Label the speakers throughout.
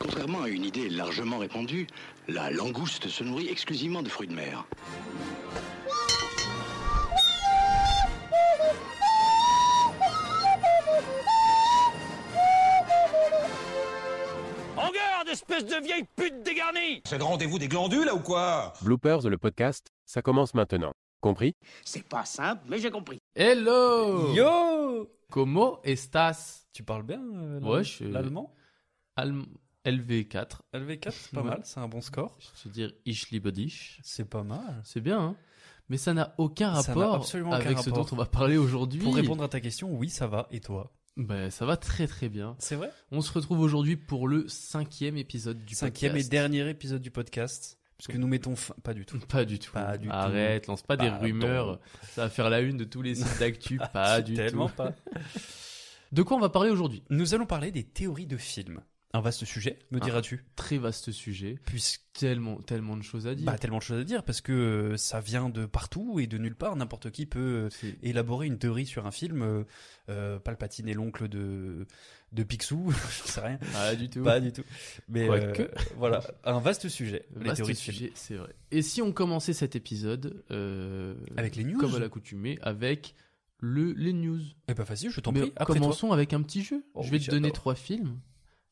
Speaker 1: Contrairement à une idée largement répandue, la langouste se nourrit exclusivement de fruits de mer.
Speaker 2: En garde, espèce de vieille pute dégarnie
Speaker 3: C'est le rendez-vous des glandules, là, ou quoi?
Speaker 4: Bloopers, le podcast, ça commence maintenant. Compris?
Speaker 5: C'est pas simple, mais j'ai compris.
Speaker 6: Hello
Speaker 7: Yo
Speaker 6: Como estas
Speaker 7: Tu parles bien euh,
Speaker 6: Ouais,
Speaker 7: l'allemand-
Speaker 6: je-
Speaker 7: l'allemand
Speaker 6: Alm- LV4.
Speaker 7: LV4, c'est pas
Speaker 6: Ouais.
Speaker 7: mal, c'est un bon score.
Speaker 6: Je veux dire Ich liebe dich.
Speaker 7: C'est pas mal.
Speaker 6: C'est bien, hein Mais ça n'a aucun rapport
Speaker 7: absolument aucun
Speaker 6: avec ce dont on va parler aujourd'hui.
Speaker 7: Pour répondre à ta question, oui, ça va. Et toi?
Speaker 6: Ben, ça va très très bien.
Speaker 7: C'est vrai?
Speaker 6: On se retrouve aujourd'hui pour le cinquième épisode du
Speaker 7: Cinquième
Speaker 6: podcast.
Speaker 7: et dernier épisode du podcast. Parce que nous mettons fin. Pas du tout.
Speaker 6: Pas du tout.
Speaker 7: Pas du tout.
Speaker 6: Arrête, lance pas des rumeurs. Ça va faire la une de tous les sites d'actu. pas du
Speaker 7: Tellement
Speaker 6: tout.
Speaker 7: pas.
Speaker 6: De quoi on va parler aujourd'hui
Speaker 7: Nous allons parler des théories de films. Un vaste sujet, me
Speaker 6: Ah.
Speaker 7: diras-tu
Speaker 6: Très vaste sujet.
Speaker 7: Puisque
Speaker 6: Tellement, tellement de choses à dire.
Speaker 7: bah, tellement de choses à dire parce que euh, ça vient de partout et de nulle part. N'importe qui peut euh, élaborer une théorie sur un film. Euh, euh, Palpatine est l'oncle de de Picsou, je sais rien.
Speaker 6: Pas du tout.
Speaker 7: Pas du tout. Mais euh, voilà, un vaste sujet. les
Speaker 6: Vaste
Speaker 7: théories
Speaker 6: sujet, c'est vrai. Et si on commençait cet épisode euh,
Speaker 7: Avec les news
Speaker 6: comme à l'accoutumée, avec le, les news.
Speaker 7: Eh pas facile, je t'en
Speaker 6: Mais
Speaker 7: prie. Après
Speaker 6: commençons avec un petit jeu.
Speaker 7: Oh
Speaker 6: je vais
Speaker 7: oui,
Speaker 6: te donner trois films.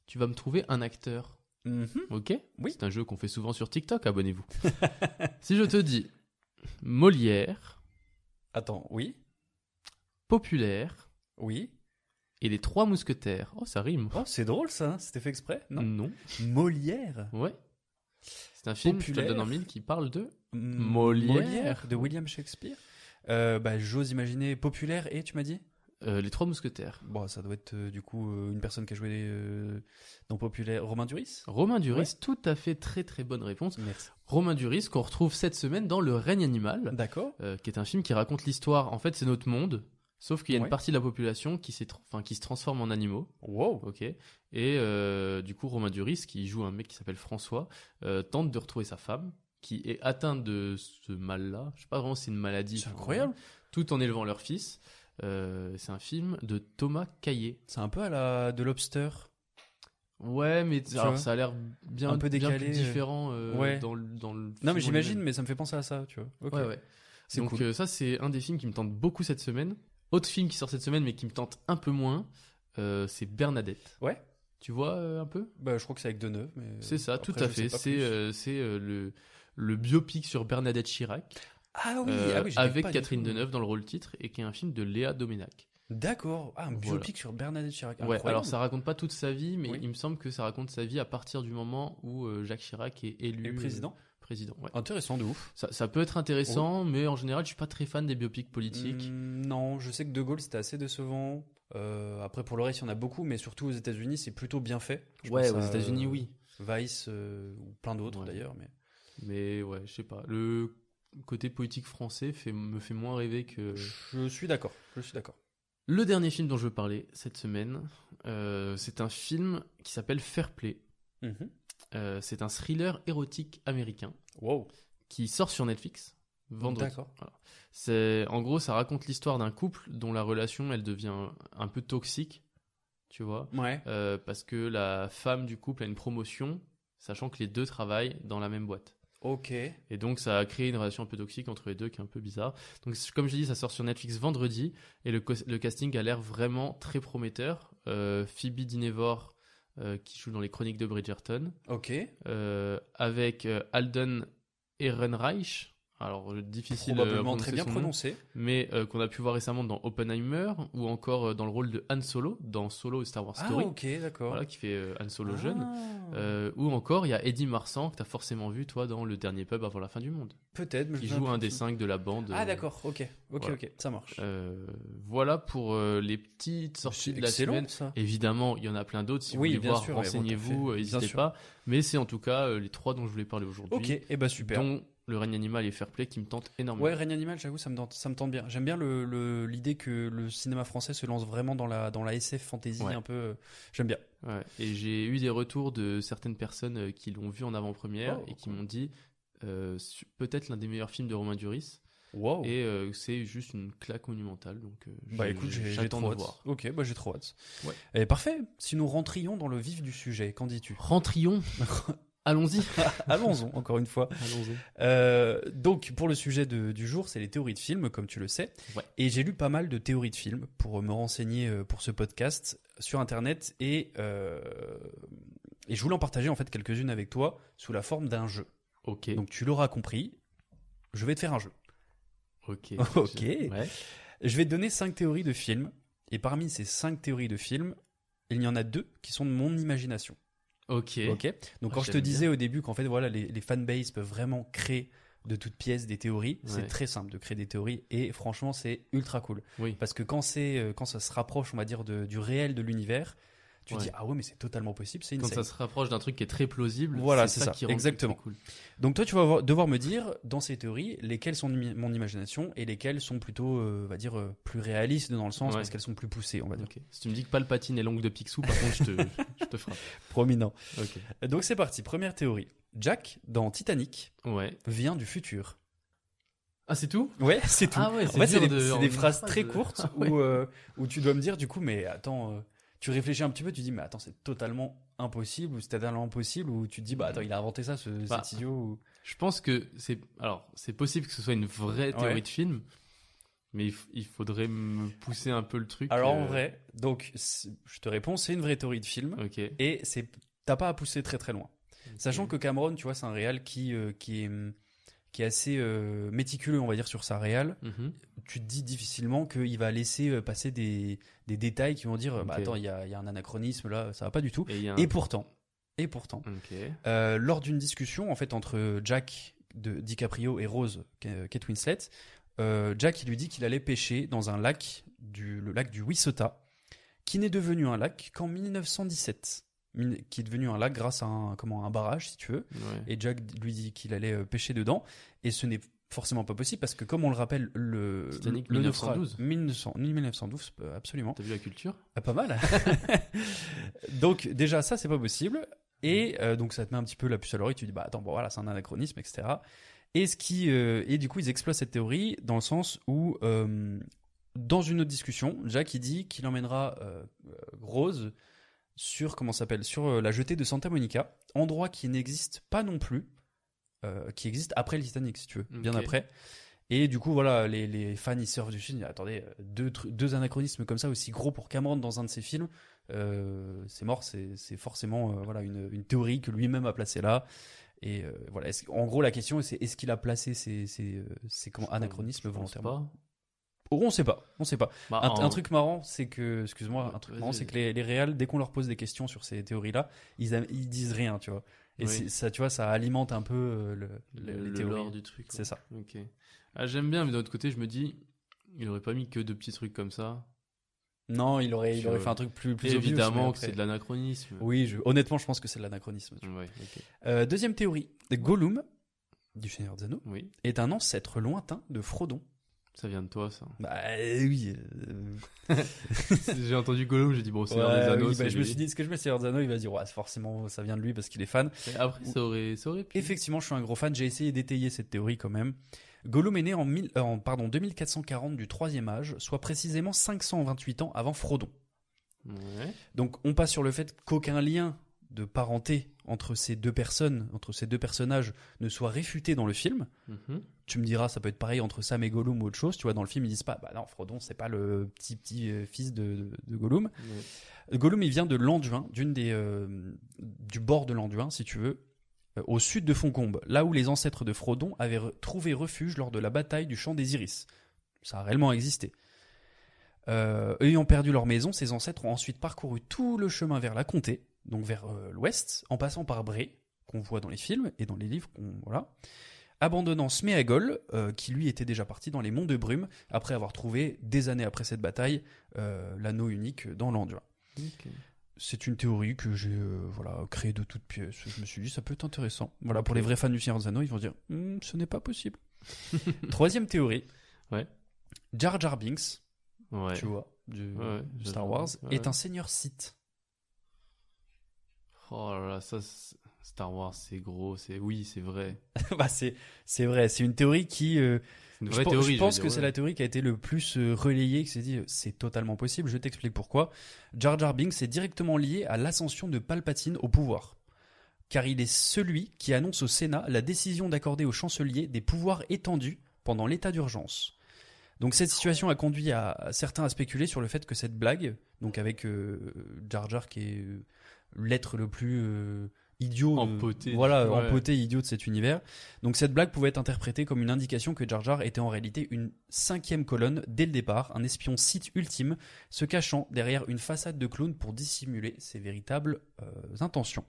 Speaker 6: Tu vas me trouver un acteur.
Speaker 7: Mhm.
Speaker 6: Ok
Speaker 7: Oui.
Speaker 6: C'est un jeu qu'on fait souvent sur TikTok, abonnez-vous. si je te dis Molière,
Speaker 7: Attends, oui,
Speaker 6: Populaire
Speaker 7: oui.
Speaker 6: et les trois mousquetaires. Oh, ça rime.
Speaker 7: Oh, c'est drôle ça. C'était fait exprès Non.
Speaker 6: Non.
Speaker 7: Molière.
Speaker 6: Ouais. C'est un film, je te le
Speaker 7: Populaire.
Speaker 6: donne en mille, qui parle de
Speaker 7: M-
Speaker 6: Molière.
Speaker 7: de William Shakespeare. Euh, bah, j'ose imaginer populaire et tu m'as dit?
Speaker 6: Euh, les trois mousquetaires.
Speaker 7: Bon, ça doit être euh, du coup euh, une personne qui a joué dans populaire. Romain Duris?
Speaker 6: Romain Duris, tout à fait très très bonne réponse.
Speaker 7: Merci.
Speaker 6: Romain Duris qu'on retrouve cette semaine dans Le règne animal,
Speaker 7: D'accord.
Speaker 6: qui est un film qui raconte l'histoire. En fait, c'est notre monde, sauf qu'il y a
Speaker 7: Ouais.
Speaker 6: une partie de la population qui, enfin, qui se transforme en animaux.
Speaker 7: Wow.
Speaker 6: Ok. Et du coup, Romain Duris, qui joue un mec qui s'appelle François, tente de retrouver sa femme, qui est atteinte de ce mal-là. Je sais pas vraiment si c'est une maladie.
Speaker 7: C'est incroyable.
Speaker 6: Tout en élevant leur fils. Euh, c'est un film de Thomas Caillet.
Speaker 7: C'est un peu à la de Lobster.
Speaker 6: Ouais, mais alors, ça a l'air bien,
Speaker 7: Un peu
Speaker 6: bien
Speaker 7: décalé,
Speaker 6: plus
Speaker 7: euh,
Speaker 6: différent euh,
Speaker 7: ouais.
Speaker 6: dans, le, dans le
Speaker 7: Non,
Speaker 6: film
Speaker 7: mais j'imagine, mais ça me fait penser à ça, tu vois.
Speaker 6: Ouais, ouais.
Speaker 7: C'est
Speaker 6: Donc
Speaker 7: cool.
Speaker 6: euh, ça, c'est un des films qui me tente beaucoup cette semaine. Autre film qui sort cette semaine, mais qui me tente un peu moins, c'est Bernadette.
Speaker 7: Ouais.
Speaker 6: Tu vois un peu?
Speaker 7: Bah, je crois que c'est avec Deneuve, mais.
Speaker 6: C'est ça,
Speaker 7: après,
Speaker 6: tout à fait. C'est
Speaker 7: plus.
Speaker 6: c'est le, le biopic sur Bernadette Chirac,
Speaker 7: Ah oui,
Speaker 6: euh,
Speaker 7: ah oui
Speaker 6: avec Catherine. Deneuve dans le rôle titre, et qui est un film de Léa Doménac.
Speaker 7: D'accord. Ah, un
Speaker 6: Voilà.
Speaker 7: biopic sur Bernadette Chirac.
Speaker 6: Ouais, alors ça raconte pas toute sa vie, mais
Speaker 7: Oui.
Speaker 6: il me semble que ça raconte sa vie à partir du moment où euh, Jacques Chirac est élu
Speaker 7: Et président
Speaker 6: euh, président. ouais.
Speaker 7: Intéressant de ouf.
Speaker 6: Ça, ça peut être intéressant, mais en général, je suis pas très fan des biopics politiques.
Speaker 7: Hmm, non, je sais que De Gaulle c'était assez décevant. Euh, après, pour le reste, il y en a beaucoup, mais surtout aux États-Unis, c'est plutôt bien fait. Je
Speaker 6: ouais, aux États-Unis, oui.
Speaker 7: Vice ou plein d'autres
Speaker 6: Ouais.
Speaker 7: d'ailleurs. Mais
Speaker 6: Mais ouais, je sais pas. Le côté politique français fait, me fait moins rêver que.
Speaker 7: je suis d'accord. Je suis d'accord.
Speaker 6: Le dernier film dont je veux parler cette semaine, euh, c'est un film qui s'appelle Fair Play.
Speaker 7: Mhm.
Speaker 6: Euh, c'est un thriller érotique américain
Speaker 7: Wow.
Speaker 6: qui sort sur Netflix vendredi.
Speaker 7: D'accord.
Speaker 6: Voilà. C'est en gros ça raconte l'histoire d'un couple dont la relation elle devient un peu toxique, tu vois,
Speaker 7: Ouais.
Speaker 6: euh, parce que la femme du couple a une promotion, sachant que les deux travaillent dans la même boîte.
Speaker 7: Ok.
Speaker 6: Et donc ça a créé une relation un peu toxique entre les deux qui est un peu bizarre. Donc comme je dis, ça sort sur Netflix vendredi et le, casting a l'air vraiment très prometteur. Euh, Phoebe Dynevor euh, qui joue dans les Chroniques de Bridgerton,
Speaker 7: Ok.
Speaker 6: euh, avec Alden Ehrenreich. Alors euh, difficile à
Speaker 7: Probablement très bien
Speaker 6: nom,
Speaker 7: prononcé.
Speaker 6: mais euh, qu'on a pu voir récemment dans Oppenheimer ou encore euh, dans le rôle de Han Solo dans Solo Star Wars
Speaker 7: Ah,
Speaker 6: Story.
Speaker 7: ok, d'accord.
Speaker 6: Voilà, qui fait euh, Han Solo jeune.
Speaker 7: Ah.
Speaker 6: Euh, ou encore, il y a Eddie Marsan, que tu as forcément vu, toi, dans Le Dernier Pub avant la fin du monde.
Speaker 7: Peut-être, mais je
Speaker 6: Qui joue un des cinq de la bande.
Speaker 7: Ah,
Speaker 6: euh,
Speaker 7: d'accord, ok. Ok,
Speaker 6: voilà.
Speaker 7: ok, ça marche.
Speaker 6: euh, voilà pour euh, les petites sorties de la semaine.
Speaker 7: ça.
Speaker 6: Évidemment, il y en a plein d'autres. Si
Speaker 7: Oui,
Speaker 6: vous voulez voir, renseignez-vous, euh, n'hésitez pas. Mais c'est en tout cas euh, les trois dont je voulais parler aujourd'hui.
Speaker 7: Ok, et bah super.
Speaker 6: Dont Le règne animal et Fair Play qui me tentent énormément.
Speaker 7: Ouais, règne animal, j'avoue, ça me tente, ça me tente bien. J'aime bien le- l'idée que le cinéma français se lance vraiment dans la, dans la SF fantasy
Speaker 6: Ouais.
Speaker 7: un peu. euh, J'aime bien.
Speaker 6: Ouais, Et j'ai eu des retours de certaines personnes euh, qui l'ont vu en avant-première
Speaker 7: Oh,
Speaker 6: et qui
Speaker 7: cool.
Speaker 6: m'ont dit euh, peut-être l'un des meilleurs films de Romain Duris.
Speaker 7: Wow.
Speaker 6: Et euh, c'est juste une claque monumentale. Donc,
Speaker 7: Bah écoute, j'ai trop
Speaker 6: de
Speaker 7: hâte.
Speaker 6: voir.
Speaker 7: Ok, bah j'ai trop hâte.
Speaker 6: Ouais.
Speaker 7: Et parfait. Si nous rentrions dans le vif du sujet, qu'en dis-tu?
Speaker 6: Rentrions? Allons-y.
Speaker 7: Allons-y, encore une fois.
Speaker 6: Allons-y.
Speaker 7: Euh, donc, pour le sujet de- du jour, c'est les théories de films, comme tu le sais.
Speaker 6: Ouais.
Speaker 7: Et j'ai lu pas mal de théories de films pour me renseigner euh, pour ce podcast sur Internet. Et, euh, et je voulais en partager en fait quelques-unes avec toi sous la forme d'un jeu.
Speaker 6: Ok.
Speaker 7: Donc, tu l'auras compris, je vais te faire un jeu.
Speaker 6: ok.
Speaker 7: Ok.
Speaker 6: Ouais.
Speaker 7: Je vais te donner cinq théories de films. Et parmi ces cinq théories de films, il y en a deux qui sont de mon imagination.
Speaker 6: Ok.
Speaker 7: Ok. Donc
Speaker 6: Ah,
Speaker 7: quand je te disais au début qu'en fait voilà les, les fanbases peuvent vraiment créer de toutes pièces des théories,
Speaker 6: Ouais.
Speaker 7: c'est très simple de créer des théories et franchement c'est ultra cool
Speaker 6: Oui.
Speaker 7: parce que quand c'est euh, quand ça se rapproche on va dire de- du réel de l'univers, tu
Speaker 6: Ouais.
Speaker 7: dis ah ouais mais c'est totalement possible, c'est
Speaker 6: Quand ça se rapproche d'un truc qui est très plausible,
Speaker 7: Voilà, c'est ça,
Speaker 6: qui rend
Speaker 7: exactement.
Speaker 6: cool.
Speaker 7: Donc toi tu vas devoir me dire dans ces théories lesquelles sont de mon imagination et lesquelles sont plutôt euh, on va dire euh, plus réalistes dans le sens
Speaker 6: Ouais.
Speaker 7: parce qu'elles sont plus poussées on va dire.
Speaker 6: Si tu me dis que Palpatine est l'ongle de Picsou, par contre, je te, je te frappe.
Speaker 7: Prominent.
Speaker 6: Ok.
Speaker 7: Donc c'est parti, première théorie. Jack dans Titanic
Speaker 6: Ouais.
Speaker 7: vient du futur.
Speaker 6: Ah, c'est tout?
Speaker 7: Ouais, c'est tout.
Speaker 6: Ah ouais,
Speaker 7: en fait, c'est des,
Speaker 6: de-
Speaker 7: phrases
Speaker 6: phrase
Speaker 7: très
Speaker 6: de-
Speaker 7: courtes
Speaker 6: Ah ouais.
Speaker 7: où, euh, où tu dois me dire du coup, mais attends, euh, tu réfléchis un petit peu, tu dis, mais attends, c'est totalement impossible ou c'est totalement impossible ou tu te dis, bah attends, il a inventé ça, ce,
Speaker 6: Bah,
Speaker 7: cet idiot. ou-
Speaker 6: Je pense que c'est. Alors, c'est possible que ce soit une vraie théorie
Speaker 7: Ouais.
Speaker 6: de film, mais il, faudrait me pousser un peu le truc.
Speaker 7: Alors en
Speaker 6: euh,
Speaker 7: vrai, donc je te réponds, c'est une vraie théorie de film
Speaker 6: Ok.
Speaker 7: et c'est t'as pas à pousser très très loin. Sachant que Cameron, tu vois, c'est un réal qui euh, qui est qui est assez euh, méticuleux, on va dire, sur sa réal.
Speaker 6: Mhm.
Speaker 7: Tu te dis difficilement qu'il va laisser euh, passer des, des détails qui vont dire bah
Speaker 6: Ok.
Speaker 7: attends il y a, il y a un anachronisme là ça va pas du tout.
Speaker 6: Et un-
Speaker 7: pourtant et pourtant euh, lors d'une discussion en fait entre Jack de DiCaprio et Rose Ka- Kate Winslet euh, Jack il lui dit qu'il allait pêcher dans un lac du le lac du Wissota qui n'est devenu un lac qu'en 1917 Min- qui est devenu un lac grâce à un comment un barrage si tu veux.
Speaker 6: Ouais.
Speaker 7: et Jack lui dit qu'il allait euh, pêcher dedans. Et ce n'est forcément pas possible parce que comme on le rappelle le
Speaker 6: Titanic,
Speaker 7: le
Speaker 6: 1912.
Speaker 7: naufrage- 1900 1912 euh, absolument.
Speaker 6: T'as vu la culture?
Speaker 7: Ah, pas mal. Donc déjà ça c'est pas possible. Et euh, donc ça te met un petit peu la puce à l'oreille tu dis bah attends bon voilà c'est un anachronisme etc et ce qui euh, et du coup ils exploitent cette théorie dans le sens où euh, dans une autre discussion Jack il dit qu'il emmènera Rose sur comment s'appelle sur la jetée de Santa Monica endroit qui n'existe pas non plus qui existe après le Titanic si tu veux bien après. Et du coup voilà les, les fans ils surfent du film attendez euh, deux, anachronismes comme ça aussi gros pour Cameron dans un de ses films euh, c'est mort c'est forcément euh, voilà une, une théorie que lui-même a placée là. Et euh, voilà en gros la question c'est est-ce qu'il a placé ces, ces, euh, ces anachronismes volontairement. Oh, on sait pas on sait pas.
Speaker 6: Bah,
Speaker 7: un,
Speaker 6: en-
Speaker 7: un truc marrant, c'est que, excuse-moi, un truc marrant, c'est que les, les réals, dès qu'on leur pose des questions sur ces théories-là, ils, ils disent rien, tu vois. Et
Speaker 6: Oui.
Speaker 7: ça, tu vois, ça alimente un peu euh, le,
Speaker 6: le,
Speaker 7: le- les
Speaker 6: le
Speaker 7: théories.
Speaker 6: du truc.
Speaker 7: C'est ça.
Speaker 6: Ok. Ah, j'aime bien, mais d'un autre côté, je me dis, il aurait pas mis que de petits trucs comme ça.
Speaker 7: Non, il aurait, il aurait fait un truc plus, plus obvious,
Speaker 6: évidemment que c'est de l'anachronisme.
Speaker 7: Oui, je- honnêtement, je pense que c'est de l'anachronisme.
Speaker 6: Ouais.
Speaker 7: Euh, deuxième théorie, Gollum, du Seigneur des Anneaux,
Speaker 6: Oui.
Speaker 7: est un ancêtre lointain de Frodon.
Speaker 6: Ça vient de toi, ça.
Speaker 7: Bah euh, oui. euh,
Speaker 6: j'ai entendu Gollum, j'ai dit bon, c'est
Speaker 7: ouais,
Speaker 6: des Anneaux.
Speaker 7: oui, bah, je me suis dit, ce que je mets Seigneur des Anneaux, il va dire, ouais, forcément, ça vient de lui parce qu'il est fan.
Speaker 6: Et après, ça aurait, ça aurait pu.
Speaker 7: Effectivement, je suis un gros fan. J'ai essayé d'étayer cette théorie quand même. Gollum est né en, mille- euh, en, pardon, 2440 du troisième âge, soit précisément 528 ans avant Frodon.
Speaker 6: Ouais.
Speaker 7: Donc on passe sur le fait qu'aucun lien de parenté entre ces deux personnes, entre ces deux personnages, ne soit réfuté dans le film.
Speaker 6: Mhm.
Speaker 7: Tu me diras, ça peut être pareil entre Sam et Gollum ou autre chose. Tu vois, dans le film, ils disent pas, bah non, Frodon, c'est pas le petit petit euh, fils de, Gollum. Gollum, il vient de l'Anduin, d'une des euh, du bord de l'Anduin, si tu veux, euh, au sud de Foncombe, là où les ancêtres de Frodon avaient trouvé refuge lors de la bataille du Champ des Iris. Ça a réellement existé. Euh, ayant perdu leur maison, ces ancêtres ont ensuite parcouru tout le chemin vers la comté, donc vers euh, l'ouest, en passant par Bray, qu'on voit dans les films et dans les livres, voilà, abandonnant Sméagol, euh, qui lui était déjà parti dans les monts de Brume, après avoir trouvé, des années après cette bataille, euh, l'anneau unique dans l'Anduin.
Speaker 6: Ok.
Speaker 7: C'est une théorie que j'ai euh, voilà, créée de toutes pièces. Je me suis dit, ça peut être intéressant. Voilà, pour les vrais fans du Seigneur des Anneaux, ils vont dire, Hmm, ce n'est pas possible. Troisième théorie.
Speaker 6: Ouais.
Speaker 7: Jar Jar Binks,
Speaker 6: Ouais.
Speaker 7: tu vois, du
Speaker 6: Ouais,
Speaker 7: Star Wars, est un seigneur Sith.
Speaker 6: Oh là là, ça, Star Wars, c'est gros, c'est oui, c'est vrai.
Speaker 7: bah, c'est, c'est vrai, c'est une théorie qui. euh,
Speaker 6: une
Speaker 7: je,
Speaker 6: vraie
Speaker 7: pe-
Speaker 6: théorie.
Speaker 7: je pense
Speaker 6: dire,
Speaker 7: que c'est la théorie qui a été le plus euh, relayée, qui s'est dit, euh, c'est totalement possible. Je t'explique pourquoi. Jar Jar Binks est directement lié à l'ascension de Palpatine au pouvoir. Car il est celui qui annonce au Sénat la décision d'accorder au chancelier des pouvoirs étendus pendant l'état d'urgence. Donc cette situation a conduit à, à certains à spéculer sur le fait que cette blague, donc avec euh, Jar Jar qui est l'être le plus euh, idiot, de- voilà,
Speaker 6: Ouais.
Speaker 7: empoté, idiot de cet univers. Donc cette blague pouvait être interprétée comme une indication que Jar Jar était en réalité une cinquième colonne dès le départ, un espion site ultime, se cachant derrière une façade de clown pour dissimuler ses véritables euh, intentions.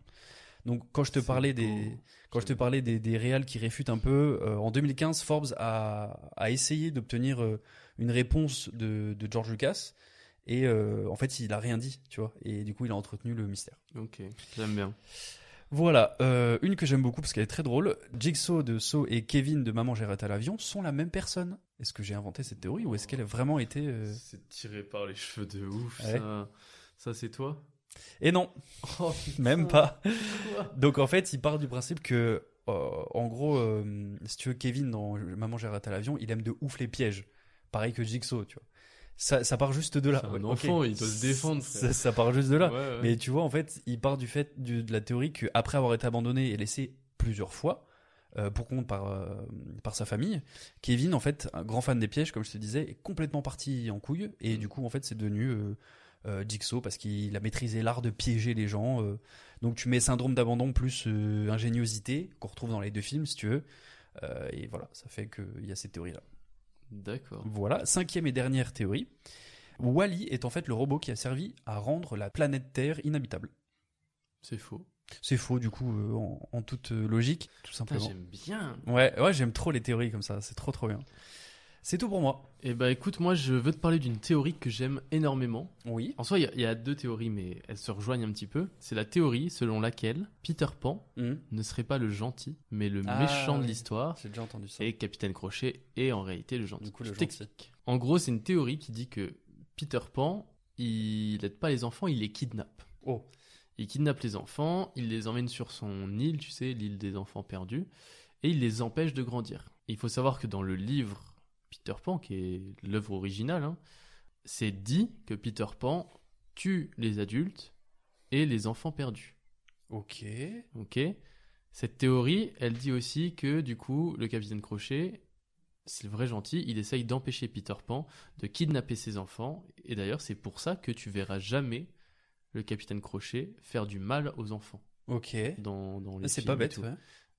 Speaker 7: Donc quand je te parlais
Speaker 6: beau.
Speaker 7: des quand je te parlais des, des réals qui réfutent un peu, euh, en 2015, Forbes a, a essayé d'obtenir euh, une réponse de, de George Lucas et euh, en fait il a rien dit, tu vois, et du coup il a entretenu le mystère.
Speaker 6: Ok, j'aime bien.
Speaker 7: Voilà, euh, une que j'aime beaucoup parce qu'elle est très drôle. Jigsaw de Saw et Kevin de Maman j'ai raté l'avion sont la même personne. Est-ce que j'ai inventé cette théorie ou est-ce qu'elle a vraiment été euh,
Speaker 6: C'est tiré par les cheveux de ouf,
Speaker 7: Ouais.
Speaker 6: ça. Ça, c'est toi?
Speaker 7: Et non,
Speaker 6: Oh,
Speaker 7: même pas. Donc en fait, il part du principe que, euh, en gros, si tu veux, Kevin dans Maman j'ai raté l'avion, il aime de ouf les pièges. Pareil que Jigsaw, tu vois. Ça, ça part juste de là.
Speaker 6: Un enfant, il doit se défendre,
Speaker 7: Ça, part juste de là.
Speaker 6: Ouais, ouais.
Speaker 7: Mais tu vois, en fait, il part du fait du- de la théorie qu'après avoir été abandonné et laissé plusieurs fois, euh, pour compte par, euh, par sa famille, Kevin, en fait, un grand fan des pièges, comme je te disais, est complètement parti en couille. Et du coup, en fait, c'est devenu euh, euh, Jigsaw parce qu'il a maîtrisé l'art de piéger les gens. donc tu mets syndrome d'abandon plus ingéniosité, qu'on retrouve dans les deux films, si tu veux. Et voilà, ça fait qu'il y a cette théorie-là.
Speaker 6: D'accord.
Speaker 7: Voilà, cinquième et dernière théorie. Wally est en fait le robot qui a servi à rendre la planète Terre inhabitable.
Speaker 6: C'est faux.
Speaker 7: C'est faux du coup euh, en, en toute euh, logique, tout simplement.
Speaker 6: j'aime bien.
Speaker 7: Ouais, ouais, j'aime trop les théories comme ça, c'est trop trop bien. C'est tout pour moi.
Speaker 6: Eh bah écoute, moi je veux te parler d'une théorie que j'aime énormément.
Speaker 7: Oui.
Speaker 6: En soi, il y a- il y, a deux théories, mais elles se rejoignent un petit peu. C'est la théorie selon laquelle Peter Pan
Speaker 7: Mhm.
Speaker 6: ne serait pas le gentil, mais le
Speaker 7: Ah,
Speaker 6: méchant de l'histoire.
Speaker 7: J'ai déjà entendu ça.
Speaker 6: Et Capitaine Crochet est en réalité le gentil.
Speaker 7: Du coup, le gentil.
Speaker 6: En gros, c'est une théorie qui dit que Peter Pan, il n'aide pas les enfants, il les kidnappe.
Speaker 7: Oh.
Speaker 6: Il kidnappe les enfants, il les emmène sur son île, tu sais, l'île des enfants perdus, et il les empêche de grandir. Et il faut savoir que dans le livre Peter Pan, qui est l'œuvre originale, hein, c'est dit que Peter Pan tue les adultes et les enfants perdus.
Speaker 7: Ok.
Speaker 6: Ok. Cette théorie, elle dit aussi que du coup, le capitaine Crochet, c'est le vrai gentil, il essaye d'empêcher Peter Pan de kidnapper ses enfants. Et d'ailleurs, c'est pour ça que tu verras jamais le capitaine Crochet faire du mal aux enfants
Speaker 7: Ok.
Speaker 6: dans, dans les
Speaker 7: C'est pas bête, ouais.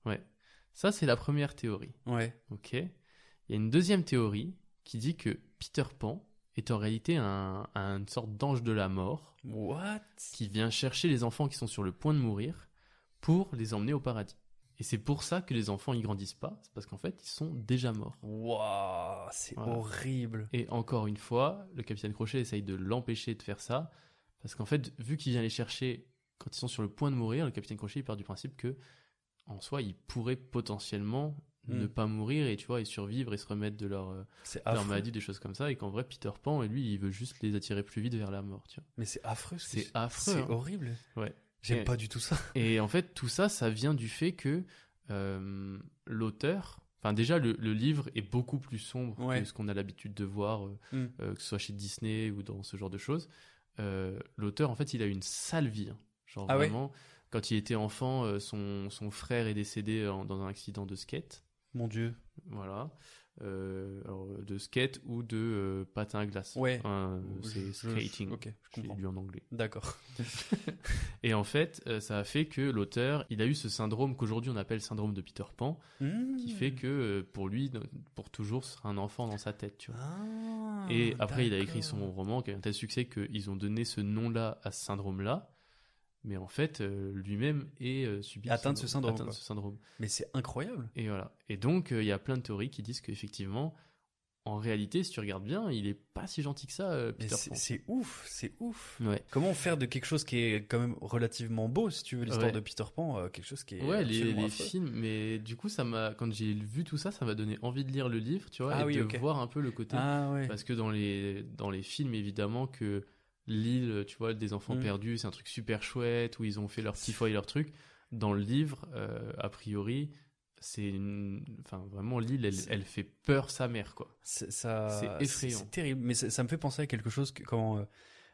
Speaker 6: Ouais. Ça, c'est la première théorie.
Speaker 7: Ouais.
Speaker 6: Ok. Il y a une deuxième théorie qui dit que Peter Pan est en réalité un, un- une sorte d'ange de la mort
Speaker 7: What?
Speaker 6: qui vient chercher les enfants qui sont sur le point de mourir pour les emmener au paradis. Et c'est pour ça que les enfants y grandissent pas, c'est parce qu'en fait ils sont déjà morts.
Speaker 7: Waouh, c'est
Speaker 6: Voilà.
Speaker 7: horrible.
Speaker 6: Et encore une fois, le capitaine Crochet essaye de l'empêcher de faire ça, parce qu'en fait, vu qu'il vient les chercher quand ils sont sur le point de mourir, le capitaine Crochet il part du principe que, en soi, il pourrait potentiellement
Speaker 7: Mm.
Speaker 6: ne pas mourir et tu vois et survivre et se remettre de leur, euh, de leur maladie, des choses comme ça, et qu'en vrai Peter Pan, et lui, il veut juste les attirer plus vite vers la mort, tu vois.
Speaker 7: Mais c'est affreux.
Speaker 6: C'est affreux,
Speaker 7: C'est
Speaker 6: hein.
Speaker 7: horrible.
Speaker 6: Ouais.
Speaker 7: J'aime pas du tout ça.
Speaker 6: Et en fait, tout ça, ça vient du fait que euh, l'auteur, enfin déjà le, le livre est beaucoup plus sombre
Speaker 7: Ouais.
Speaker 6: que ce qu'on a l'habitude de voir, euh,
Speaker 7: Mm.
Speaker 6: euh, que ce soit chez Disney ou dans ce genre de choses. L'auteur, en fait, il a une sale vie. hein. Genre
Speaker 7: Ah ouais
Speaker 6: vraiment, quand il était enfant, son, son frère est décédé en- dans un accident de skate.
Speaker 7: Mon Dieu.
Speaker 6: Voilà. Euh, alors, de skate ou de euh, patin à glace.
Speaker 7: Ouais.
Speaker 6: Enfin,
Speaker 7: Je-
Speaker 6: c'est skating.
Speaker 7: ok, je comprends.
Speaker 6: lu en anglais.
Speaker 7: D'accord.
Speaker 6: Et en fait, euh, ça a fait que l'auteur, il a eu ce syndrome qu'aujourd'hui on appelle syndrome de Peter Pan, qui fait
Speaker 7: Hmm.
Speaker 6: que euh, pour lui, pour toujours, ce sera un enfant dans sa tête, tu vois.
Speaker 7: Ah,
Speaker 6: Et après, il a écrit son roman qui a eu un tel succès qu'ils ont donné ce nom-là à ce syndrome-là. Mais en fait, euh, lui-même est euh, subi
Speaker 7: Atteint de ce syndrome,
Speaker 6: atteint de
Speaker 7: quoi.
Speaker 6: ce syndrome.
Speaker 7: Mais c'est incroyable.
Speaker 6: Et voilà. Et donc, euh, il y a plein de théories qui disent qu'effectivement, en réalité, si tu regardes bien, il est pas si gentil que ça, euh, Peter
Speaker 7: c'est
Speaker 6: Pan.
Speaker 7: c'est ouf, c'est ouf.
Speaker 6: Ouais.
Speaker 7: Comment faire de quelque chose qui est quand même relativement beau, si tu veux, l'histoire
Speaker 6: Ouais.
Speaker 7: de Peter Pan, quelque chose qui est
Speaker 6: Ouais, les, films, mais du coup, ça m'a, quand j'ai vu tout ça, ça m'a donné envie de lire le livre, tu vois,
Speaker 7: Ah
Speaker 6: et
Speaker 7: oui,
Speaker 6: de voir un peu le côté.
Speaker 7: Ah ouais.
Speaker 6: Parce que dans les, dans les films, évidemment, que l'île, tu vois, des enfants
Speaker 7: Mm.
Speaker 6: perdus, c'est un truc super chouette, où ils ont fait leur petit foyer, leur truc. Dans le livre, euh, a priori, c'est une... Enfin, vraiment, l'île, elle, fait peur sa mère, quoi.
Speaker 7: C'est ça-
Speaker 6: effrayant.
Speaker 7: C'est terrible, mais ça, me fait penser à quelque chose que quand. euh,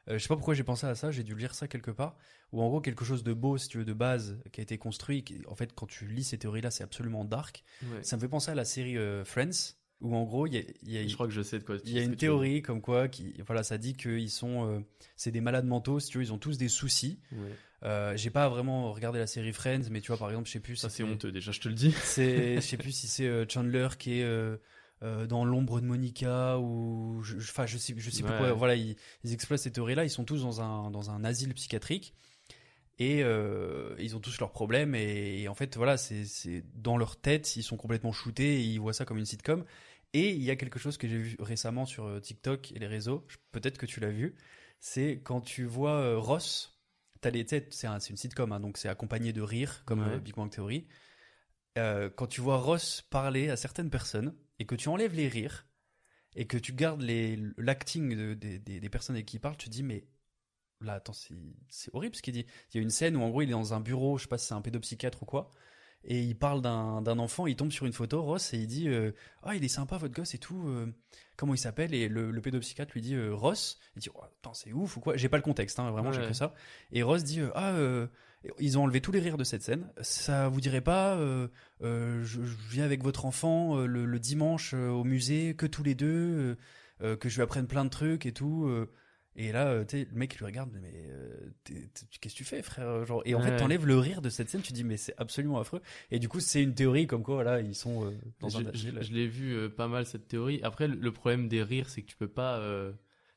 Speaker 7: euh, je sais pas pourquoi j'ai pensé à ça, j'ai dû lire ça quelque part. Ou en gros, quelque chose de beau, si tu veux, de base, qui a été construit. qui- en fait, quand tu lis ces théories-là, c'est absolument dark.
Speaker 6: Ouais.
Speaker 7: Ça me fait penser à la série euh, Friends, où en gros, il y a, il y a-
Speaker 6: Je crois que je sais de quoi tu
Speaker 7: il y a
Speaker 6: ce
Speaker 7: une
Speaker 6: veux
Speaker 7: théorie comme quoi, qui, voilà, ça dit qu'ils sont. euh, c'est des malades mentaux, si tu veux, ils ont tous des soucis.
Speaker 6: Ouais.
Speaker 7: Euh, j'ai pas vraiment regardé la série Friends, mais tu vois, par exemple, je sais plus.
Speaker 6: Ça, c'est honteux, déjà, je te le dis.
Speaker 7: c'est, je sais plus si c'est euh, Chandler qui est euh, dans l'ombre de Monica ou, je- je- enfin, je, sais, je sais plus
Speaker 6: Ouais.
Speaker 7: quoi. Voilà, ils, ils exploitent ces théories-là. Ils sont tous dans un dans un asile psychiatrique et euh, ils ont tous leurs problèmes et, et en fait, voilà, c'est c'est dans leur tête, ils sont complètement shootés et ils voient ça comme une sitcom. Et il y a quelque chose que j'ai vu récemment sur euh, TikTok et les réseaux. Peut-être que tu l'as vu. C'est quand tu vois euh, Ross. T'as les têtes, c'est un- une sitcom, hein, donc c'est accompagné de rire, comme
Speaker 6: Ouais.
Speaker 7: euh, Big Bang Theory. Euh, quand tu vois Ross parler à certaines personnes et que tu enlèves les rires et que tu gardes l'acting de- des- personnes avec qui il parle, tu te dis mais là attends c'est c'est horrible ce qu'il dit. Il y a une scène où en gros il est dans un bureau, je sais pas si c'est un pédopsychiatre ou quoi, et il parle d'un enfant, il tombe sur une photo Ross et il dit euh, ah il est sympa votre gosse et tout, euh, comment il s'appelle? Et le, le pédopsychiatre lui dit euh, Ross, il dit oh, attends c'est ouf ou quoi, j'ai pas le contexte hein, vraiment j'ai
Speaker 6: Ouais.
Speaker 7: que ça et Ross dit ah ils ont enlevé tous les rires de cette scène. Ça vous dirait pas je, je viens avec votre enfant le, le dimanche au musée, que tous les deux, que je lui apprenne plein de trucs et tout. Et là, euh, tu sais, le mec il lui regarde, mais euh, qu'est-ce que tu fais, frère Genre, Et en fait,
Speaker 6: Ouais.
Speaker 7: t'enlèves le rire de cette scène, tu dis, mais c'est absolument affreux. Et du coup, c'est une théorie comme quoi, voilà, ils sont euh, dans
Speaker 6: je,
Speaker 7: un
Speaker 6: je- je l'ai vu euh, pas mal cette théorie. Après, le problème des rires, c'est que tu peux pas.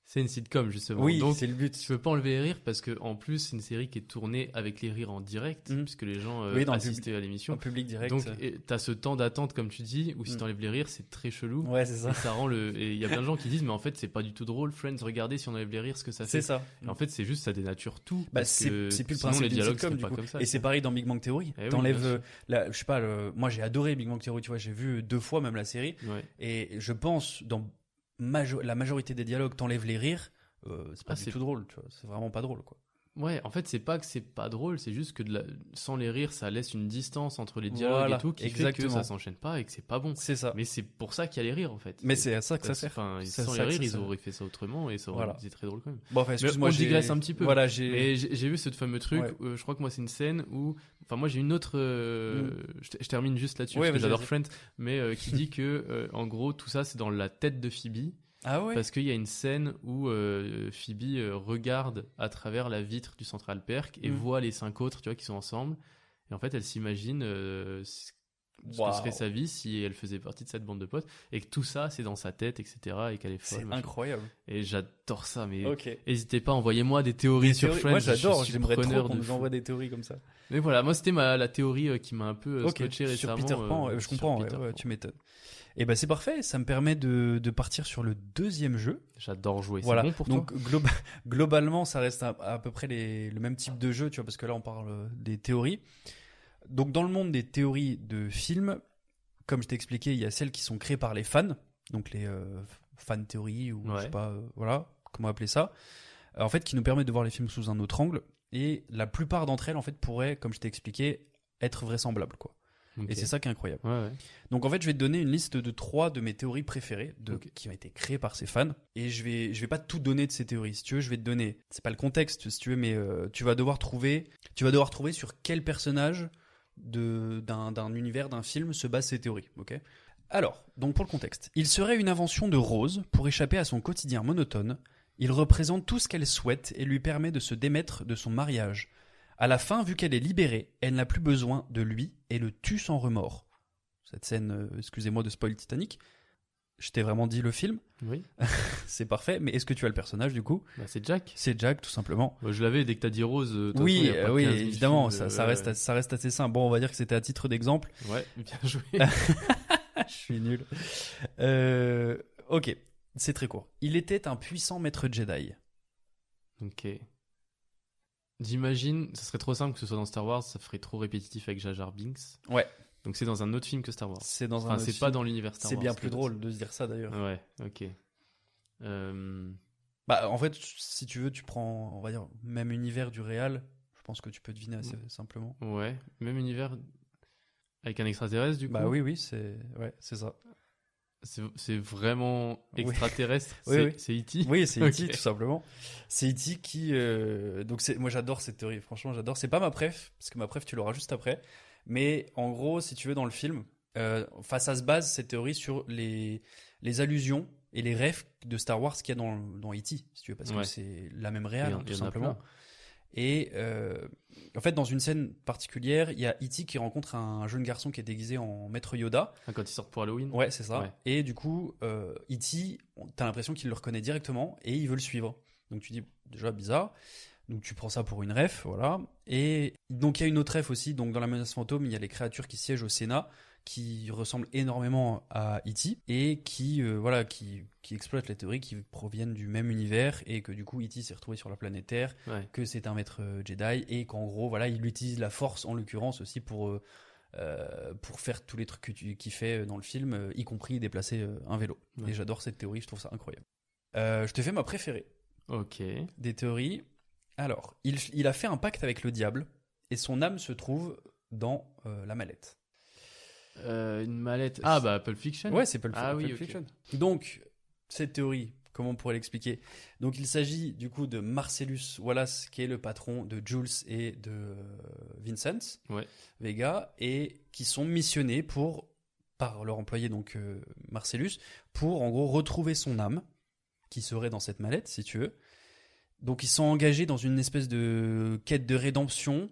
Speaker 6: C'est une sitcom justement.
Speaker 7: Oui,
Speaker 6: Donc,
Speaker 7: c'est le but.
Speaker 6: tu peux pas enlever les rires parce que en plus, c'est une série qui est tournée avec les rires en direct,
Speaker 7: Mhm.
Speaker 6: puisque les gens euh,
Speaker 7: Oui,
Speaker 6: assistaient à
Speaker 7: En
Speaker 6: l'émission.
Speaker 7: public direct.
Speaker 6: Donc, t'as ce temps d'attente, comme tu dis, où si
Speaker 7: Mhm.
Speaker 6: t'enlèves les rires, c'est très chelou.
Speaker 7: ouais, c'est ça.
Speaker 6: Et ça rend le. Et il y a plein de gens qui disent, mais en fait, c'est pas du tout drôle, Friends. Regardez si on enlève les rires, ce que ça fait.
Speaker 7: C'est ça.
Speaker 6: Et en fait, c'est juste ça dénature tout.
Speaker 7: Bah, c'est plus le
Speaker 6: sinon,
Speaker 7: principe
Speaker 6: les dialogues
Speaker 7: sitcom,
Speaker 6: pas
Speaker 7: coup.
Speaker 6: comme ça.
Speaker 7: Et c'est pareil dans Big Bang Theory.
Speaker 6: Eh oui,
Speaker 7: T'enlèves,
Speaker 6: sûr.
Speaker 7: euh, la, je sais pas, le- moi j'ai adoré Big Bang Theory, tu vois, j'ai vu deux fois même la série. Et je pense, dans majo- la majorité des dialogues, t'enlèves les rires, euh, c'est pas
Speaker 6: Ah,
Speaker 7: du tout drôle, tu vois. C'est vraiment pas drôle, quoi.
Speaker 6: Ouais, en fait, c'est pas que c'est pas drôle, c'est juste que de la- sans les rires, ça laisse une distance entre les dialogues
Speaker 7: Voilà,
Speaker 6: et tout qui fait que ça s'enchaîne pas et que c'est pas bon.
Speaker 7: C'est ça.
Speaker 6: Mais c'est pour ça qu'il y a les rires en fait.
Speaker 7: Mais c'est à ça que ça sert.
Speaker 6: Enfin, sans les rires, ils auraient fait ça autrement et ça aurait
Speaker 7: Voilà.
Speaker 6: été très drôle quand même.
Speaker 7: Bon, enfin, excuse-moi, j'ai-
Speaker 6: digresse un petit peu.
Speaker 7: Voilà, j'ai.
Speaker 6: Vu ce fameux truc,
Speaker 7: Ouais.
Speaker 6: euh, je crois que moi c'est une scène où. Enfin, moi j'ai une autre. euh, je, te- je termine juste là-dessus
Speaker 7: Ouais,
Speaker 6: parce que j'adore. Friends, mais euh, qui dit que en gros tout ça c'est dans la tête de Phoebe.
Speaker 7: Ah ouais.
Speaker 6: Parce qu'il y a une scène où euh, Phoebe euh, regarde à travers la vitre du Central Perk et
Speaker 7: Mm.
Speaker 6: voit les cinq autres, tu vois, qui sont ensemble. Et en fait, elle s'imagine euh, ce que serait sa vie si elle faisait partie de cette bande de potes et que tout ça, c'est dans sa tête, etc. Et qu'elle est folle.
Speaker 7: C'est incroyable.
Speaker 6: Et j'adore ça, mais
Speaker 7: Ok.
Speaker 6: n'hésitez pas, envoyez-moi des théories
Speaker 7: Des
Speaker 6: sur
Speaker 7: théories-
Speaker 6: Friends.
Speaker 7: Moi, j'adore. J'aimerais trop qu'on
Speaker 6: de fou.
Speaker 7: envoie des théories comme ça.
Speaker 6: Mais voilà, moi c'était ma la théorie euh, qui m'a un peu euh,
Speaker 7: Ok.
Speaker 6: scotché récemment.
Speaker 7: Sur Peter Pan,
Speaker 6: euh,
Speaker 7: je comprends. ouais, ouais, tu m'étonnes. Et ben c'est parfait. Ça me permet de, de partir sur le deuxième jeu.
Speaker 6: J'adore jouer.
Speaker 7: Voilà.
Speaker 6: bon pour
Speaker 7: Donc globa- globalement, ça reste à, à peu près les- le même type de jeu, tu vois, parce que là on parle euh, des théories. Donc dans le monde des théories de films, comme je t'ai expliqué, il y a celles qui sont créées par les fans, donc les euh, fan théories ou je sais pas, euh, voilà, comment appeler ça. Euh, En fait, qui nous permettent de voir les films sous un autre angle. Et la plupart d'entre elles, en fait, pourraient, comme je t'ai expliqué, être vraisemblables, quoi. Et c'est ça qui est incroyable.
Speaker 6: Ouais, ouais.
Speaker 7: Donc en fait, je vais te donner une liste de trois de mes théories préférées de, qui ont été créées par ces fans. Et je vais, je vais pas tout donner de ces théories. Si tu veux, je vais te donner. C'est pas le contexte, si tu veux, mais euh, tu vas devoir trouver. Tu vas devoir trouver sur quel personnage de d'un d'un univers d'un film se basent ces théories. Ok? Alors, donc pour le contexte, il serait une invention de Rose pour échapper à son quotidien monotone. Il représente tout ce qu'elle souhaite et lui permet de se démettre de son mariage. À la fin, vu qu'elle est libérée, elle n'a plus besoin de lui et le tue sans remords. Cette scène, euh, excusez-moi de spoil Titanic. Je t'ai vraiment dit le film,
Speaker 6: Oui.
Speaker 7: c'est parfait, mais est-ce que tu as le personnage du coup?
Speaker 6: Bah, c'est Jack.
Speaker 7: C'est Jack, tout simplement.
Speaker 6: Bah, je l'avais dès que t'as dit Rose. euh, façon,
Speaker 7: Oui, euh, oui,
Speaker 6: 15 000
Speaker 7: évidemment,
Speaker 6: films,
Speaker 7: ça,
Speaker 6: euh,
Speaker 7: reste,
Speaker 6: ouais.
Speaker 7: ça reste assez simple. Bon, on va dire que c'était à titre d'exemple.
Speaker 6: Ouais, bien joué.
Speaker 7: Je suis nul. Euh, ok, c'est très court. Il était un puissant maître Jedi.
Speaker 6: ok. J'imagine, ça serait trop simple que ce soit dans Star Wars, ça ferait trop répétitif avec Jar Jar Binks.
Speaker 7: Ouais.
Speaker 6: Donc c'est dans un autre film que Star Wars.
Speaker 7: C'est dans un.
Speaker 6: Enfin, c'est pas dans l'univers Star
Speaker 7: C'est
Speaker 6: Wars.
Speaker 7: bien plus drôle de se dire ça d'ailleurs.
Speaker 6: Ouais, ok. Euh,
Speaker 7: Bah, en fait, si tu veux, tu prends, on va dire, même univers du réal. Je pense que tu peux deviner assez simplement.
Speaker 6: ouais, même univers avec un extraterrestre du coup.
Speaker 7: Bah oui, oui, c'est, ouais, c'est ça.
Speaker 6: C'est vraiment extraterrestre.
Speaker 7: Oui,
Speaker 6: c'est
Speaker 7: oui.
Speaker 6: c'est E.T.
Speaker 7: Oui, c'est E.T.
Speaker 6: Ok.
Speaker 7: tout simplement. C'est E.T. qui, euh, donc c'est, moi j'adore cette théorie. Franchement, j'adore. C'est pas ma préf, parce que ma préf tu l'auras juste après. Mais en gros, si tu veux, dans le film, euh, enfin, ça se base cette théorie sur les les allusions et les rêves de Star Wars qu'il y a dans dans E.T. Si tu veux, parce que c'est la même
Speaker 6: Il y
Speaker 7: réal,
Speaker 6: en-
Speaker 7: hein, tout simplement. Et euh, en fait, dans une scène particulière, il y a E.T. qui rencontre un jeune garçon qui est déguisé en maître Yoda.
Speaker 6: Ah, Quand ils sortent pour Halloween.
Speaker 7: Ouais, c'est ça.
Speaker 6: Ouais.
Speaker 7: Et du coup, euh, E.T., on- t'as l'impression qu'il le reconnaît directement et il veut le suivre. Donc tu dis, déjà bizarre. Donc tu prends ça pour une ref, voilà. Et donc il y a une autre ref aussi. Donc dans la menace fantôme, il y a les créatures qui siègent au Sénat, qui ressemblent énormément à E.T. et qui, euh, voilà, qui, qui exploitent les théories qui proviennent du même univers et que du coup E.T. s'est retrouvé sur la planète Terre,
Speaker 6: Ouais.
Speaker 7: que c'est un maître euh, Jedi et qu'en gros, voilà, il utilise la force en l'occurrence aussi pour euh, pour faire tous les trucs qu'il fait dans le film, y compris déplacer un vélo.
Speaker 6: Ouais.
Speaker 7: Et j'adore cette théorie, je trouve ça incroyable. Euh, je te fais ma préférée
Speaker 6: Ok.
Speaker 7: des théories. Alors, il, il a fait un pacte avec le diable et son âme se trouve dans euh, la mallette.
Speaker 6: Euh, une mallette. Ah bah Pulp Fiction.
Speaker 7: Ouais, c'est Pulp,
Speaker 6: Ah
Speaker 7: Pulp
Speaker 6: oui, ok.
Speaker 7: Fiction. Donc, cette théorie, comment on pourrait l'expliquer? Donc, il s'agit du coup de Marcellus Wallace, qui est le patron de Jules et de Vincent
Speaker 6: Ouais.
Speaker 7: Vega, et qui sont missionnés pour, par leur employé, donc euh, Marcellus, pour en gros retrouver son âme, qui serait dans cette mallette, si tu veux. Donc, ils sont engagés dans une espèce de quête de rédemption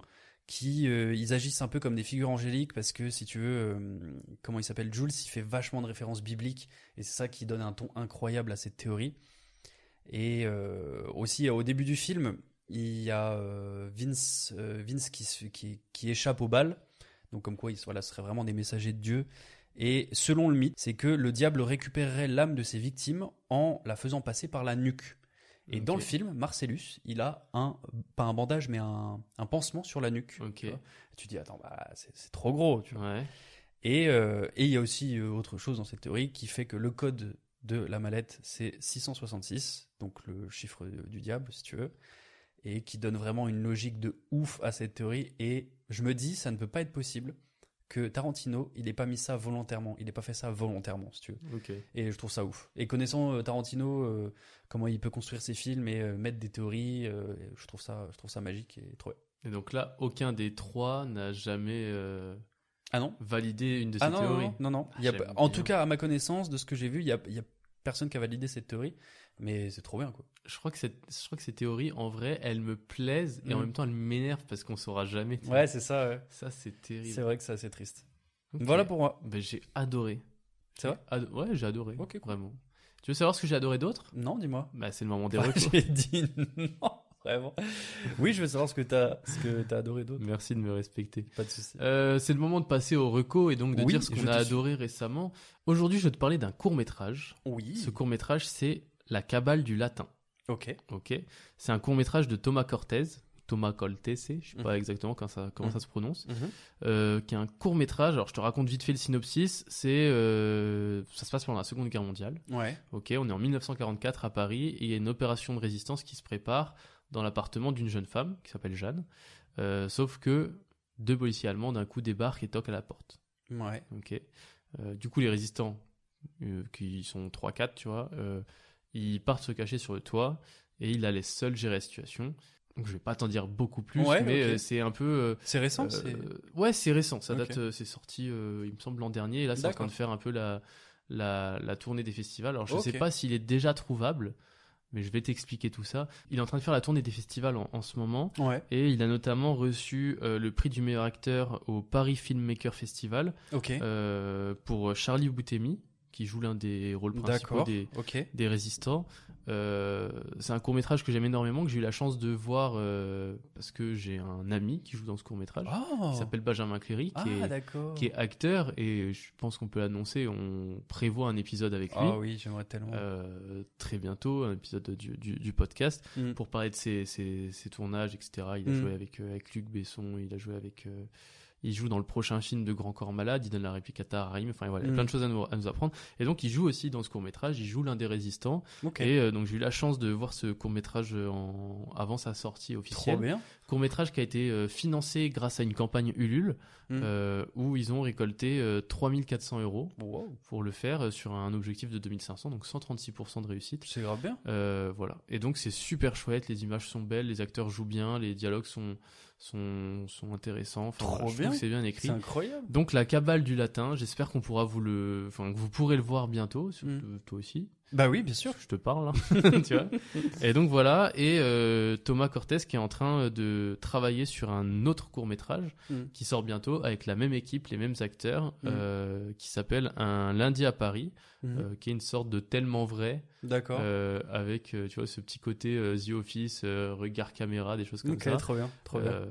Speaker 7: qui euh, ils agissent un peu comme des figures angéliques parce que si tu veux euh, comment il s'appelle Jules il fait vachement de références bibliques et c'est ça qui donne un ton incroyable à cette théorie. Et euh, aussi au début du film il y a Vince Vince qui, qui qui échappe au bal. Donc comme quoi ils voilà, seraient vraiment des messagers de Dieu. Et selon le mythe c'est que le diable récupérerait l'âme de ses victimes en la faisant passer par la nuque et dans le film, Marcellus, il a un, pas un bandage, mais un, un pansement sur la nuque. Tu, vois. tu dis, attends, bah, c'est trop gros. Tu vois.
Speaker 6: Ouais.
Speaker 7: Et euh, et il y a aussi euh, autre chose dans cette théorie qui fait que le code de la mallette, c'est 666, donc le chiffre du diable, si tu veux, et qui donne vraiment une logique de ouf à cette théorie. Et je me dis, ça ne peut pas être possible que Tarantino, il n'ait pas mis ça volontairement, il n'ait pas fait ça volontairement, si tu veux.
Speaker 6: Ok.
Speaker 7: Et je trouve ça ouf. Et connaissant euh, Tarantino, euh, comment il peut construire ses films et euh, mettre des théories, je trouve ça, je trouve ça magique et trop.
Speaker 6: Et donc là, aucun des trois n'a jamais
Speaker 7: Ah non?
Speaker 6: validé une de ces
Speaker 7: Ah non,
Speaker 6: théories.
Speaker 7: non, non, non.
Speaker 6: Ah,
Speaker 7: Il y a en
Speaker 6: bien.
Speaker 7: tout cas, à ma connaissance, de ce que j'ai vu, il y a, il y a personne qui a validé cette théorie, mais c'est trop bien quoi.
Speaker 6: Je crois que cette, je crois que ces théories, en vrai, elles me plaisent et en
Speaker 7: Mhm.
Speaker 6: même temps, elles m'énervent parce qu'on saura jamais.
Speaker 7: Ouais, c'est ça. Ouais.
Speaker 6: Ça, c'est terrible.
Speaker 7: C'est vrai que c'est assez triste. Voilà pour moi.
Speaker 6: Ben, j'ai adoré.
Speaker 7: C'est vrai
Speaker 6: Ado- Ouais, j'ai adoré.
Speaker 7: Ok.
Speaker 6: Vraiment. Tu veux savoir ce que j'ai adoré d'autre?
Speaker 7: Non, dis-moi.
Speaker 6: Bah, c'est le moment des
Speaker 7: Enfin,
Speaker 6: recos.
Speaker 7: j'ai dit non, vraiment. Oui, je veux savoir ce que t'as, ce que t'as adoré d'autre.
Speaker 6: Merci de me respecter.
Speaker 7: Pas de souci.
Speaker 6: Euh, c'est le moment de passer au reco et donc de
Speaker 7: Oui,
Speaker 6: dire ce qu'on a adoré récemment. Aujourd'hui, je vais te parler d'un court métrage.
Speaker 7: Oui.
Speaker 6: Ce court métrage, c'est La Cabale du latin.
Speaker 7: Ok.
Speaker 6: Ok. C'est un court métrage de Thomas Cortez, Thomas Coltese, je sais pas
Speaker 7: Mhm.
Speaker 6: exactement comment ça, comment
Speaker 7: Mhm.
Speaker 6: ça se prononce, euh, qui est un court métrage. Alors je te raconte vite fait le synopsis. C'est euh, ça se passe pendant la Seconde Guerre mondiale.
Speaker 7: Ouais.
Speaker 6: Ok, on est en 1944 à Paris et il y a une opération de résistance qui se prépare dans l'appartement d'une jeune femme qui s'appelle Jeanne. Euh, sauf que deux policiers allemands d'un coup débarquent et toquent à la porte.
Speaker 7: Ouais.
Speaker 6: Ok. Du coup, les résistants, qui sont 3-4, tu vois, ils partent se cacher sur le toit et ils la laissent seule gérer la situation. Donc, je vais pas t'en dire beaucoup plus,
Speaker 7: Ouais,
Speaker 6: mais euh, c'est un peu. euh,
Speaker 7: C'est récent.
Speaker 6: euh,
Speaker 7: c'est-
Speaker 6: ouais, c'est récent. Ça date, euh, c'est sorti, euh, il me semble, l'an dernier. Et là, c'est en train de faire un peu la, la, la tournée des festivals. Alors, je
Speaker 7: Ok.
Speaker 6: sais pas s'il est déjà trouvable, mais je vais t'expliquer tout ça. Il est en train de faire la tournée des festivals en, en ce moment.
Speaker 7: Ouais.
Speaker 6: Et il a notamment reçu le prix du meilleur acteur au Paris Filmmaker Festival pour Charlie Boutemi, qui joue l'un des rôles principaux des,
Speaker 7: Ok.
Speaker 6: des résistants. Euh, c'est un court métrage que j'aime énormément, que j'ai eu la chance de voir euh, parce que j'ai un ami qui joue dans ce court métrage.
Speaker 7: Oh.
Speaker 6: qui s'appelle Benjamin Cléry, qui,
Speaker 7: Ah
Speaker 6: est, qui est acteur, et je pense qu'on peut l'annoncer, on prévoit un épisode avec lui.
Speaker 7: Ah oui, j'aimerais tellement.
Speaker 6: euh, très bientôt, un épisode du, du, du podcast,
Speaker 7: Mm.
Speaker 6: pour parler de ses, ses, ses tournages, etc. Il a
Speaker 7: Mm.
Speaker 6: joué avec, avec Luc Besson, il a joué avec... euh, il joue dans le prochain film de Grand Corps Malade, il donne la réplique à Tahar Rahim, enfin voilà, il y a
Speaker 7: Mm.
Speaker 6: plein de choses à nous, à nous apprendre. Et donc il joue aussi dans ce court-métrage, il joue l'un des résistants.
Speaker 7: Ok.
Speaker 6: Et euh, donc j'ai eu la chance de voir ce court-métrage en... avant sa sortie officielle
Speaker 7: Trop bien.
Speaker 6: court métrage qui a été euh, financé grâce à une campagne Ulule
Speaker 7: Mm.
Speaker 6: euh, où ils ont récolté euh, 3400 euros
Speaker 7: Wow.
Speaker 6: pour le faire euh, sur un objectif de 2500 donc 136% de réussite
Speaker 7: C'est grave bien.
Speaker 6: Euh, voilà et donc c'est super chouette les images sont belles les acteurs jouent bien les dialogues sont sont, sont intéressants enfin,
Speaker 7: Trop
Speaker 6: je
Speaker 7: bien.
Speaker 6: trouve que c'est bien écrit
Speaker 7: C'est incroyable.
Speaker 6: donc la cabale du latin j'espère qu'on pourra vous le enfin que vous pourrez le voir bientôt
Speaker 7: Mm.
Speaker 6: toi aussi
Speaker 7: Bah oui, bien sûr.
Speaker 6: je te parle, hein. tu vois. Et donc voilà, et euh, Thomas Cortés qui est en train de travailler sur un autre court métrage
Speaker 7: Mm.
Speaker 6: qui sort bientôt avec la même équipe, les mêmes acteurs,
Speaker 7: Mm.
Speaker 6: euh, qui s'appelle Un lundi à Paris, euh, qui est une sorte de tellement vrai,
Speaker 7: D'accord.
Speaker 6: euh, avec euh, tu vois ce petit côté euh, The Office, euh, regard caméra, des choses comme
Speaker 7: ok,
Speaker 6: ça.
Speaker 7: trop bien. Trop bien.
Speaker 6: Euh,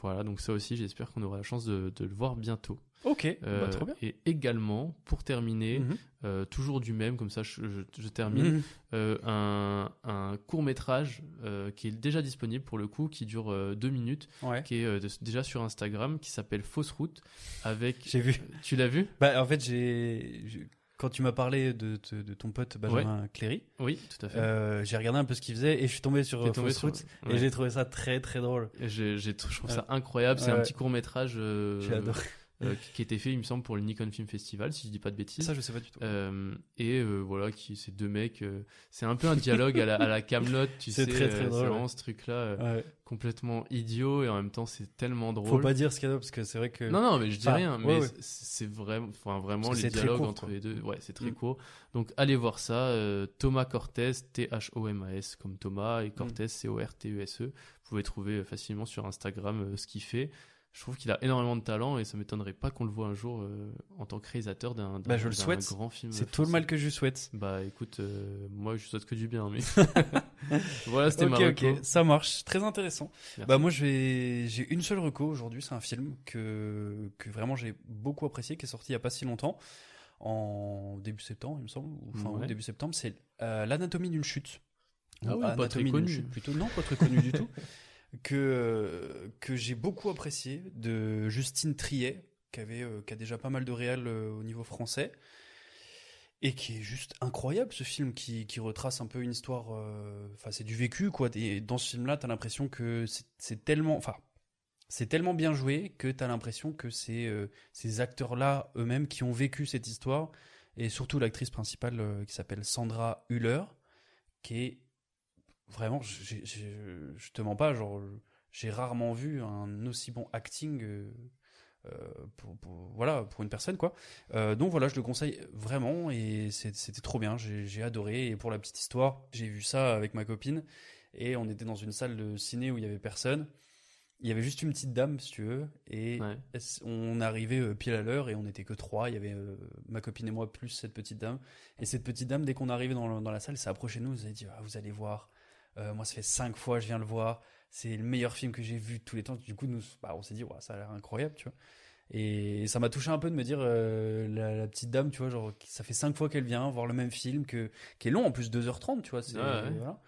Speaker 6: voilà, donc ça aussi, j'espère qu'on aura la chance de, de le voir bientôt.
Speaker 7: Ok.
Speaker 6: Euh,
Speaker 7: bah, trop bien.
Speaker 6: Et également, pour terminer,
Speaker 7: Mhm.
Speaker 6: euh, toujours du même, comme ça je, je- je termine,
Speaker 7: Mhm.
Speaker 6: euh, un, un court métrage qui est déjà disponible pour le coup, qui dure euh, deux minutes,
Speaker 7: Ouais.
Speaker 6: qui est euh, déjà sur Instagram, qui s'appelle Fausse Route. Avec,
Speaker 7: J'ai vu.
Speaker 6: tu l'as vu?
Speaker 7: Bah, en fait, j'ai. Quand tu m'as parlé de, de, de ton pote Benjamin Cléry,
Speaker 6: Oui, tout à fait.
Speaker 7: euh, j'ai regardé un peu ce qu'il faisait et je suis tombé sur euh,
Speaker 6: tombé
Speaker 7: Fausse
Speaker 6: sur-
Speaker 7: Route
Speaker 6: ouais.
Speaker 7: et j'ai trouvé ça très très drôle.
Speaker 6: J'ai, je trouve ça incroyable. C'est un petit court métrage
Speaker 7: J'ai adoré.
Speaker 6: Qui, qui a été fait, il me semble, pour le Nikon Film Festival, si je dis pas de bêtises.
Speaker 7: Ça, je sais pas du tout.
Speaker 6: Euh, et euh, voilà, qui c'est deux mecs. euh, c'est un peu un dialogue à la, à la Camelot, tu
Speaker 7: C'est
Speaker 6: sais.
Speaker 7: très, très
Speaker 6: euh,
Speaker 7: drôle,
Speaker 6: C'est vraiment
Speaker 7: ouais.
Speaker 6: ce truc-là euh,
Speaker 7: Ouais.
Speaker 6: complètement idiot et en même temps c'est tellement drôle.
Speaker 7: Faut pas dire ce qu'il y a parce que c'est vrai que.
Speaker 6: Non, non, mais je dis
Speaker 7: Enfin,
Speaker 6: rien. Mais
Speaker 7: ouais.
Speaker 6: c'est- c'est vraiment, enfin vraiment les
Speaker 7: c'est très
Speaker 6: dialogues
Speaker 7: court,
Speaker 6: entre
Speaker 7: quoi.
Speaker 6: les deux. Ouais, c'est très
Speaker 7: Mm.
Speaker 6: court. Donc allez voir ça. euh, Thomas Cortés, T-H-O-M-A-S comme Thomas et Cortés, C-O-R-T-E-S-E. E. Vous pouvez trouver euh, facilement sur Instagram euh, ce qu'il fait. Je trouve qu'il a énormément de talent et ça m'étonnerait pas qu'on le voit un jour euh, en tant que réalisateur d'un
Speaker 7: Bah, je le
Speaker 6: d'un
Speaker 7: souhaite.
Speaker 6: grand film.
Speaker 7: C'est tout le mal que je souhaite.
Speaker 6: Bah écoute, euh, moi je souhaite que du bien. Mais voilà, c'était ma
Speaker 7: Ok,
Speaker 6: reco.
Speaker 7: ok, ça marche. Très intéressant.
Speaker 6: Merci.
Speaker 7: Bah moi j'ai une seule reco aujourd'hui, c'est un film que que vraiment j'ai beaucoup apprécié qui est sorti il y a pas si longtemps en début septembre, il me semble, ou fin août,
Speaker 6: Ouais.
Speaker 7: début septembre, c'est euh, l'anatomie d'une chute.
Speaker 6: Ah
Speaker 7: Ou
Speaker 6: oui, pas très connu.
Speaker 7: chute, plutôt non, pas très connu du tout. Que que j'ai beaucoup apprécié de Justine Triet qui avait euh, qui a déjà pas mal de réal euh, au niveau français. Et qui est juste incroyable ce film qui, qui retrace un peu une histoire euh, enfin c'est du vécu quoi. Et dans ce film là t'as l'impression que c'est- tellement enfin c'est tellement bien joué que t'as l'impression que c'est euh, ces acteurs là eux-mêmes qui ont vécu cette histoire. Et surtout l'actrice principale euh, qui s'appelle Sandra Hüller qui est vraiment je te mens pas genre j'ai rarement vu un aussi bon acting euh, euh, pour, pour- voilà pour une personne quoi euh, donc voilà, je le conseille vraiment et c'était trop bien, j'ai adoré. Et pour la petite histoire, j'ai vu ça avec ma copine et on était dans une salle de ciné où il y avait personne. Il y avait juste une petite dame, si tu veux, et
Speaker 6: Ouais.
Speaker 7: on arrivait pile à l'heure et on n'était que trois. Il y avait euh, ma copine et moi plus cette petite dame. Et cette petite dame, dès qu'on arrivait dans, le- dans la salle, s'est approchée de nous, elle nous a dit ah, Vous allez voir, euh, moi ça fait cinq fois je viens le voir, c'est le meilleur film que j'ai vu de tous les temps. Du coup, nous, bah, on s'est dit ouais, Ça a l'air incroyable, tu vois. Et ça m'a touché un peu de me dire, euh, la, la petite dame, tu vois, genre, ça fait cinq fois qu'elle vient voir le même film, que, qui est long en plus, 2h30, tu vois. c'est-
Speaker 6: Ouais, ouais.
Speaker 7: voilà.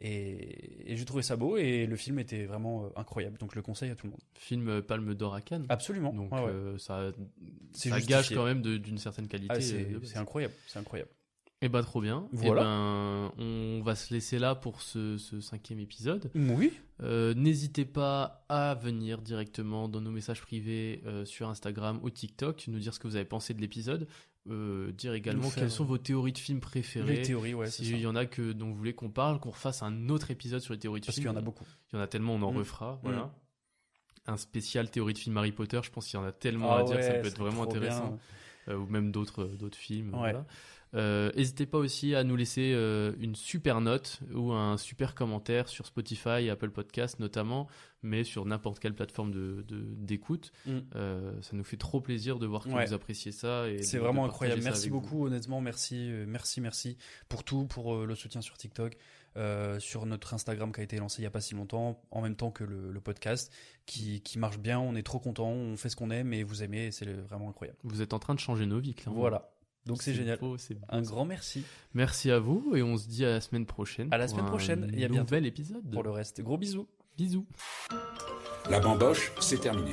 Speaker 7: Et, et j'ai trouvé ça beau et le film était vraiment euh, incroyable. Donc je le conseille à tout le monde.
Speaker 6: Film euh, Palme d'Or à Cannes.
Speaker 7: Absolument.
Speaker 6: Donc
Speaker 7: Ouais, ouais.
Speaker 6: euh, ça, gage quand même d'une certaine qualité.
Speaker 7: Ah, c'est incroyable, c'est incroyable.
Speaker 6: Eh ben trop bien.
Speaker 7: Voilà.
Speaker 6: Eh ben, on va se laisser là pour ce, ce cinquième épisode.
Speaker 7: Oui.
Speaker 6: Euh, N'hésitez pas à venir directement dans nos messages privés euh, sur Instagram ou TikTok, nous dire ce que vous avez pensé de l'épisode, euh, dire également
Speaker 7: faire,
Speaker 6: quelles sont vos théories de films préférées.
Speaker 7: Les théories, ouais, c'est
Speaker 6: si
Speaker 7: ça.
Speaker 6: il y en a que dont vous voulez qu'on parle, qu'on refasse un autre épisode sur les théories de
Speaker 7: Parce
Speaker 6: films.
Speaker 7: qu'il y en a beaucoup.
Speaker 6: Il y en a tellement, on en
Speaker 7: Mm.
Speaker 6: refera.
Speaker 7: Mm.
Speaker 6: Voilà. Un spécial théorie de film Harry Potter, je pense qu'il y en a tellement
Speaker 7: Ah
Speaker 6: à dire que ça peut être vraiment intéressant.
Speaker 7: bien.
Speaker 6: Euh, ou même d'autres d'autres films.
Speaker 7: Ouais.
Speaker 6: voilà. Euh, N'hésitez pas aussi à nous laisser euh, une super note ou un super commentaire sur Spotify Apple Podcast notamment, mais sur n'importe quelle plateforme de de- d'écoute.
Speaker 7: Mm.
Speaker 6: Euh, ça nous fait trop plaisir de voir que
Speaker 7: Ouais.
Speaker 6: vous appréciez ça.
Speaker 7: C'est
Speaker 6: de- de
Speaker 7: vraiment incroyable. Merci
Speaker 6: vous.
Speaker 7: beaucoup, honnêtement. Merci, merci, merci pour tout, pour le soutien sur TikTok, euh, sur notre Instagram qui a été lancé il y a pas si longtemps, en même temps que le, le podcast, qui, qui marche bien. On est trop content, on fait ce qu'on aime et vous aimez, c'est vraiment incroyable.
Speaker 6: Vous êtes en train de changer nos vies, clairement.
Speaker 7: Voilà. Donc c'est génial.
Speaker 6: beau, c'est beau,
Speaker 7: Un grand merci
Speaker 6: Merci à vous et on se dit à la semaine prochaine.
Speaker 7: À la semaine prochaine et à bientôt.
Speaker 6: nouvel épisode.
Speaker 7: pour le reste. Gros bisous.
Speaker 6: Bisous.
Speaker 3: La bamboche, c'est terminé.